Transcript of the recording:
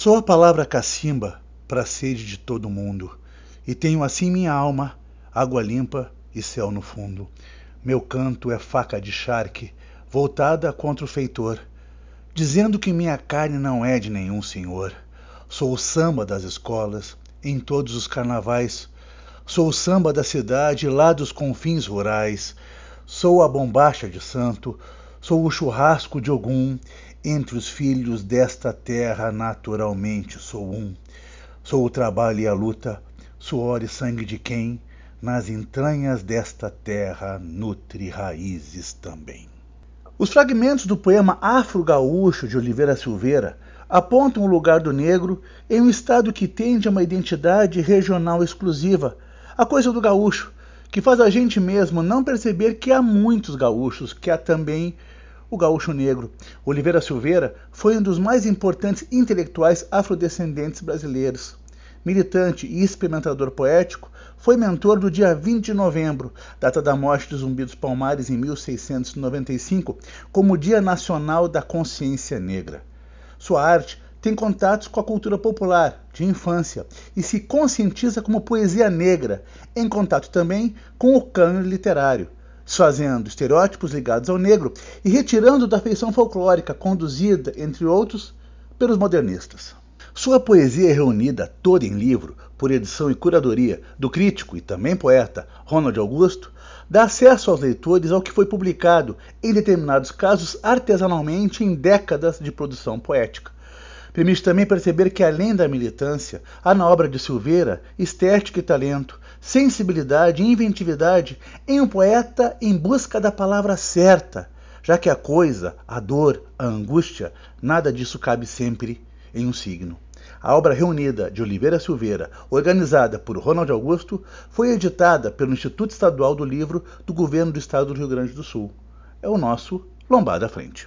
Sou a palavra cacimba para a sede de todo mundo, e tenho assim minha alma, água limpa e céu no fundo. Meu canto é faca de charque, voltada contra o feitor, dizendo que minha carne não é de nenhum senhor. Sou o samba das escolas, em todos os carnavais. Sou o samba da cidade, lá dos confins rurais. Sou a bombacha de santo, sou o churrasco de Ogum, entre os filhos desta terra naturalmente sou um. Sou o trabalho e a luta, suor e sangue de quem, nas entranhas desta terra, nutre raízes também. Os fragmentos do poema Afro-Gaúcho de Oliveira Silveira apontam o lugar do negro em um estado que tende a uma identidade regional exclusiva, a coisa do gaúcho, que faz a gente mesmo não perceber que há muitos gaúchos, que há também o gaúcho negro. Oliveira Silveira foi um dos mais importantes intelectuais afrodescendentes brasileiros. Militante e experimentador poético, foi mentor do dia 20 de novembro, data da morte de Zumbi dos Palmares em 1695, como Dia Nacional da Consciência Negra. Sua arte tem contatos com a cultura popular, de infância, e se conscientiza como poesia negra, em contato também com o cânone literário desfazendo estereótipos ligados ao negro e retirando da feição folclórica conduzida, entre outros, pelos modernistas. Sua poesia é reunida toda em livro, por edição e curadoria do crítico e também poeta Ronald Augusto, dá acesso aos leitores ao que foi publicado, em determinados casos artesanalmente, em décadas de produção poética. Permite também perceber que, além da militância, há na obra de Silveira estética e talento, sensibilidade e inventividade em um poeta em busca da palavra certa, já que a coisa, a dor, a angústia, nada disso cabe sempre em um signo. A obra reunida de Oliveira Silveira, organizada por Ronald Augusto, foi editada pelo Instituto Estadual do Livro do Governo do Estado do Rio Grande do Sul. É o nosso Lombada Frente.